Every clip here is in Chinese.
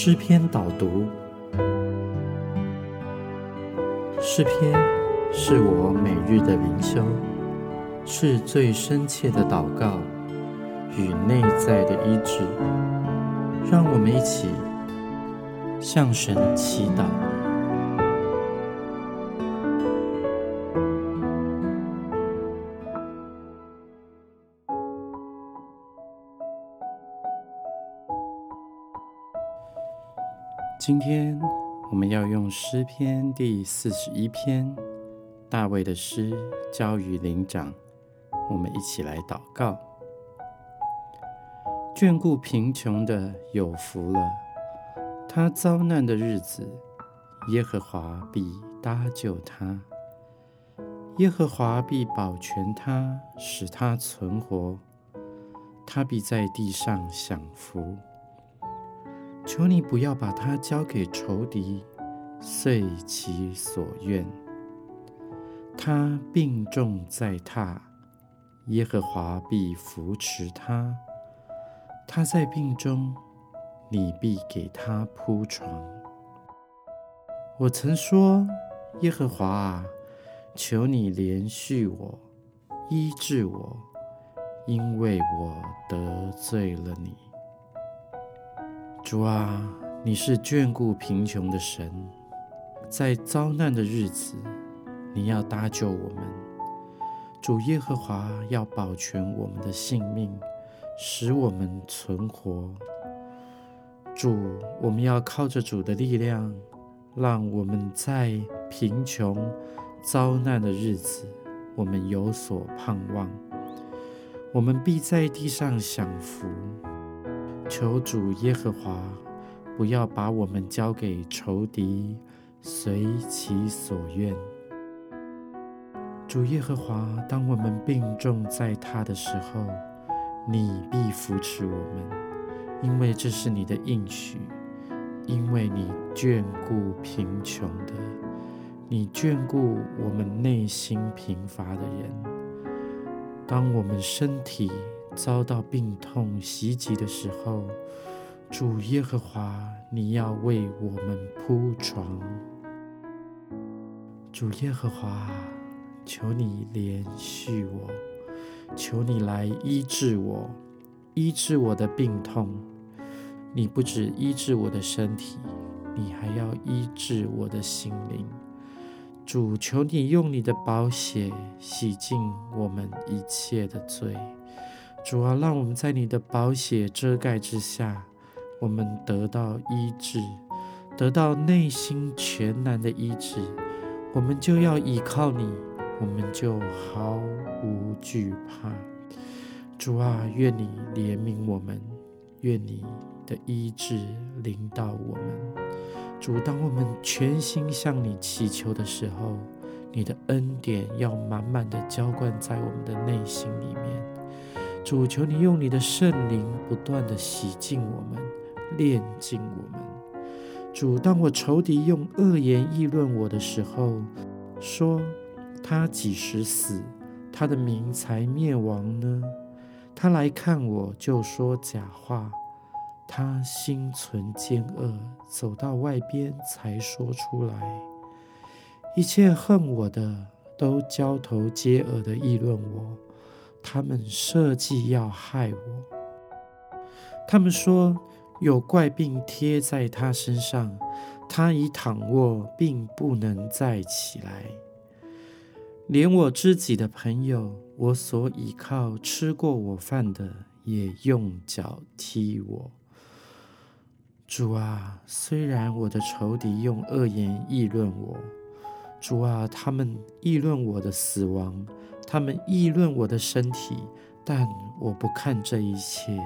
诗篇导读。诗篇是我每日的灵修，是最深切的祷告与内在的医治。让我们一起向神祈祷。今天我们要用诗篇第四十一篇大卫的诗交与灵长，我们一起来祷告。眷顾贫穷的有福了，他遭难的日子，耶和华必搭救他，耶和华必保全他，使他存活，他必在地上享福。求你不要把他交给仇敌，遂其所愿。他病重在榻，耶和华必扶持他。他在病中，你必给他铺床。我曾说：耶和华啊，求你怜恤我，医治我，因为我得罪了你。主啊，你是眷顾贫穷的神，在遭难的日子，你要搭救我们。主耶和华要保全我们的性命，使我们存活。主，我们要靠着主的力量，让我们在贫穷遭难的日子，我们有所盼望。我们必在地上享福。求主耶和华不要把我们交给仇敌，随其所愿。主耶和华，当我们病重在他的时候，你必扶持我们，因为这是你的应许。因为你眷顾贫穷的，你眷顾我们内心贫乏的人。当我们身体，遭到病痛袭击的时候，主耶和华，你要为我们铺床。主耶和华，求你怜恤我，求你来医治我，医治我的病痛。你不止医治我的身体，你还要医治我的心灵。主，求你用你的宝血洗净我们一切的罪。主啊，让我们在你的宝血遮盖之下，我们得到医治，得到内心全然的医治。我们就要依靠你，我们就毫无惧怕。主啊，愿你怜悯我们，愿你的医治临到我们。主，当我们全心向你祈求的时候，你的恩典要满满的浇灌在我们的内心里面。主求你用你的圣灵不断的洗净我们，炼净我们。主，当我仇敌用恶言议论我的时候，说他几时死，他的名才灭亡呢？他来看我就说假话，他心存奸恶，走到外边才说出来。一切恨我的都交头接耳的议论我。他们设计要害我。他们说有怪病贴在他身上，他已躺卧，并不能再起来。连我知己的朋友，我所倚靠、吃过我饭的，也用脚踢我。主啊，虽然我的仇敌用恶言议论我，主啊，他们议论我的死亡。他们议论我的身体，但我不看这一切。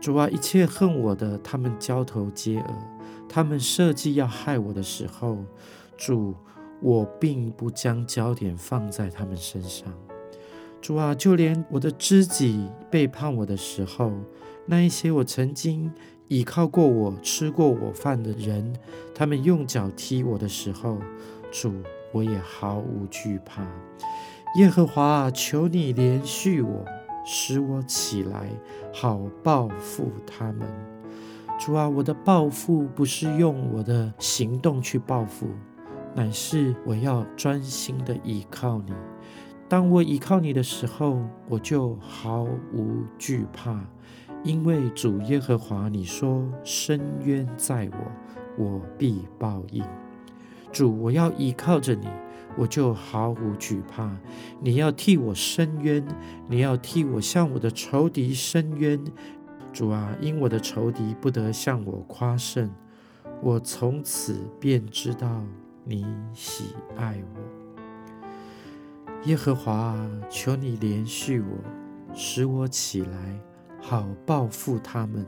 主啊，一切恨我的，他们交头接耳；他们设计要害我的时候，主，我并不将焦点放在他们身上。主啊，就连我的知己背叛我的时候，那一些我曾经倚靠过、我吃过我饭的人，他们用脚踢我的时候，主，我也毫无惧怕。耶和华，求你怜恤我，使我起来，好报复他们。主啊，我的报复不是用我的行动去报复，乃是我要专心的依靠你。当我依靠你的时候，我就毫无惧怕，因为主耶和华，你说深渊在我，我必报应。主，我要依靠着你，我就毫无惧怕。你要替我伸冤，你要替我向我的仇敌伸冤。主啊，因我的仇敌不得向我夸胜，我从此便知道你喜爱我。耶和华，求你怜恤我，使我起来，好报复他们。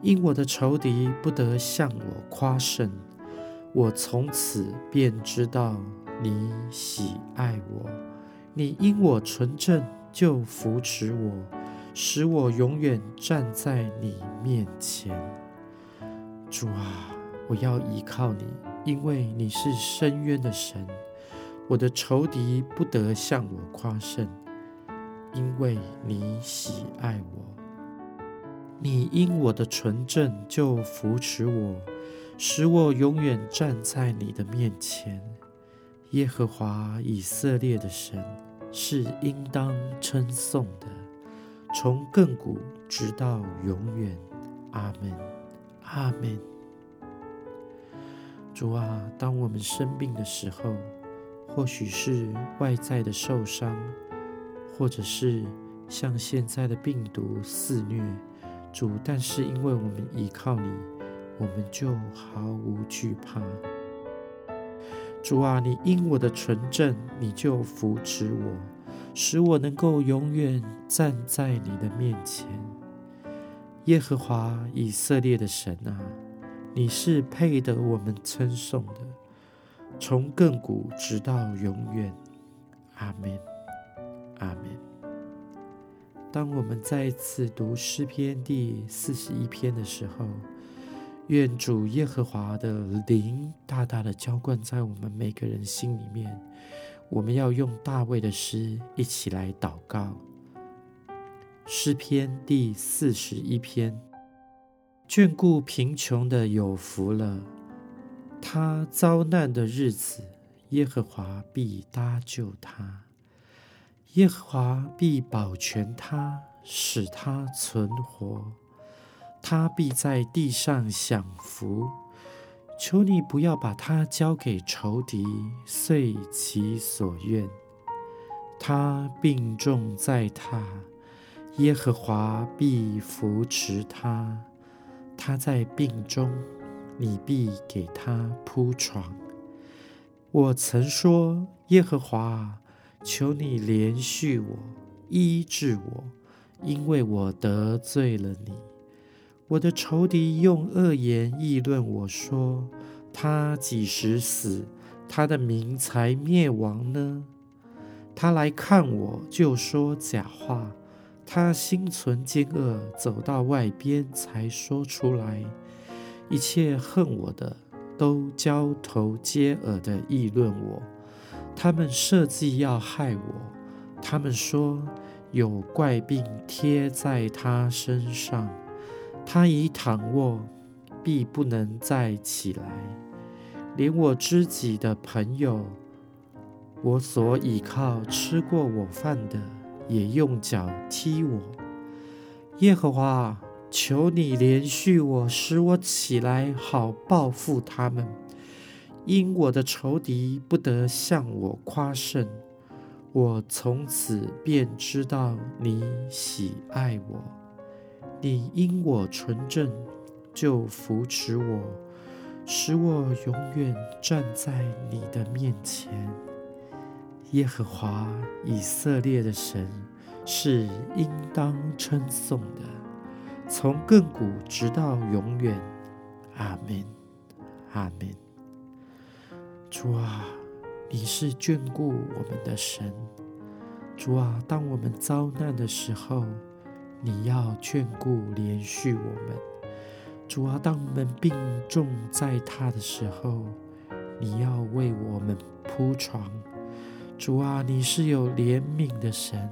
因我的仇敌不得向我夸胜，我从此便知道你喜爱我。你因我纯正，就扶持我。使我永远站在你面前，主啊，我要依靠你，因为你是深渊的神。我的仇敌不得向我夸胜，因为你喜爱我。你因我的纯正就扶持我，使我永远站在你的面前。耶和华以色列的神是应当称颂的。从亘古直到永远，阿门，阿门。主啊，当我们生病的时候，或许是外在的受伤，或者是像现在的病毒肆虐，主，但是因为我们依靠你，我们就毫无惧怕。主啊，你因我的纯正，你就扶持我。使我能够永远站在你的面前，耶和华以色列的神啊，你是配得我们称颂的，从亘古直到永远，阿门，阿门。当我们再次读诗篇第四十一篇的时候，愿主耶和华的灵大大的浇灌在我们每个人心里面。我们要用大卫的诗一起来祷告。诗篇第四十一篇：眷顾贫穷的有福了，他遭难的日子，耶和华必搭救他，耶和华必保全他，使他存活，他必在地上享福。求你不要把他交给仇敌，遂其所愿。他病重在榻，耶和华必扶持他。他在病中，你必给他铺床。我曾说：耶和华，求你怜恤我，医治我，因为我得罪了你。我的仇敌用恶言议论我说：“他几时死，他的名才灭亡呢？”他来看我就说假话，他心存奸恶，走到外边才说出来。一切恨我的都交头接耳的议论我，他们设计要害我。他们说有怪病贴在他身上。他已躺卧，必不能再起来。连我知己的朋友，我所倚靠、吃过我饭的，也用脚踢我。耶和华，求你怜恤我，使我起来，好报复他们。因我的仇敌不得向我夸胜，我从此便知道你喜爱我。你因我纯正，就扶持我，使我永远站在你的面前。耶和华以色列的神是应当称颂的，从亘古直到永远。阿门，阿门。主啊，你是眷顾我们的神。主啊，当我们遭难的时候。你要眷顾怜恤我们，主啊！当我们病重在榻的时候，你要为我们铺床，主啊！你是有怜悯的神，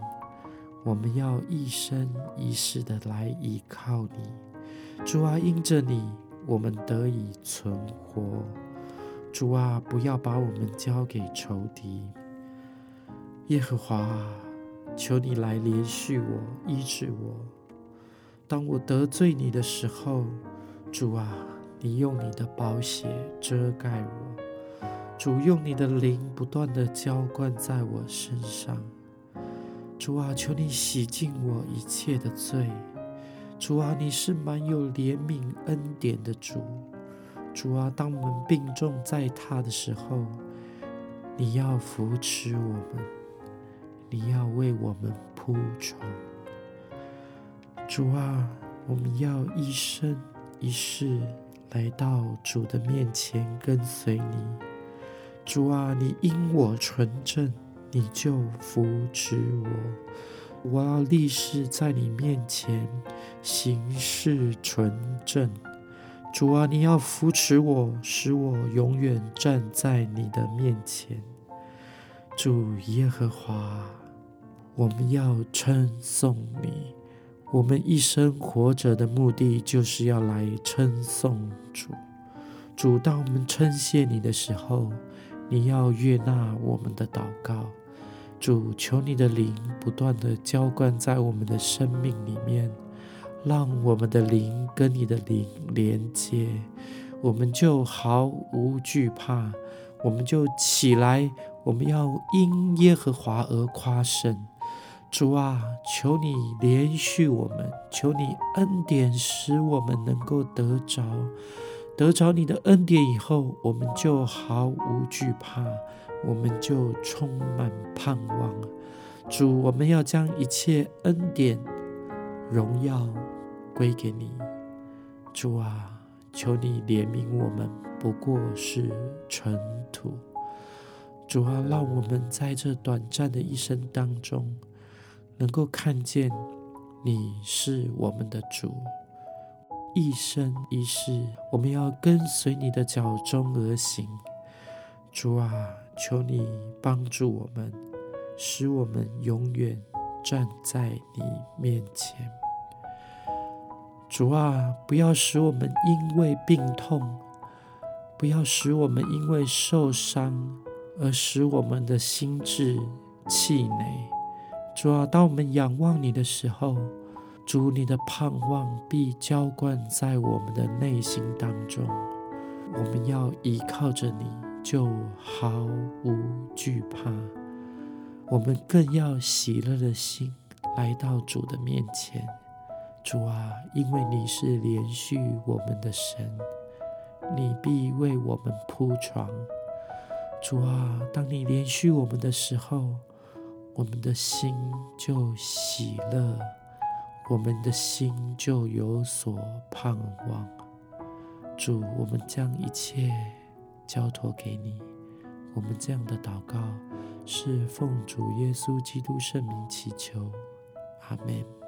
我们要一生一世的来依靠你，主啊，因着你，我们得以存活。主啊，不要把我们交给仇敌。耶和华，求你来连续我，医治我。当我得罪你的时候，主啊，你用你的宝血遮盖我。主用你的灵不断的浇灌在我身上。主啊，求你洗净我一切的罪。主啊，你是满有怜悯恩典的主。主啊，当我们病重在榻的时候，你要扶持我们，你要为我们铺床。主啊，我们要一生一世来到主的面前跟随你。主啊，你因我纯正，你就扶持我。我要立誓在你面前行事纯正。主啊，你要扶持我，使我永远站在你的面前。主耶和华，我们要称颂你。我们一生活着的目的，就是要来称颂主。主，当我们称谢你的时候，你要悦纳我们的祷告。主，求你的灵不断的浇灌在我们的生命里面。让我们的灵跟你的灵连接，我们就毫无惧怕，我们就起来，我们要因耶和华而夸胜。主啊，求你连续我们，求你恩典使我们能够得着，得着你的恩典以后，我们就毫无惧怕，我们就充满盼望。主，我们要将一切恩典。荣耀归给你，主啊，求你怜悯我们，不过是尘土。主啊，让我们在这短暂的一生当中，能够看见你是我们的主。一生一世，我们要跟随你的脚中而行。主啊，求你帮助我们，使我们永远站在你面前。主啊，不要使我们因为病痛，不要使我们因为受伤而使我们的心智气馁。主啊，当我们仰望你的时候，主你的盼望必浇灌在我们的内心当中。我们要依靠着你，就毫无惧怕。我们更要喜乐的心来到主的面前。主啊，因为你是连续我们的神，你必为我们铺床。主啊，当你连续我们的时候，我们的心就喜乐，我们的心就有所盼望。主，我们将一切交托给你。我们这样的祷告是奉主耶稣基督圣名祈求，阿门。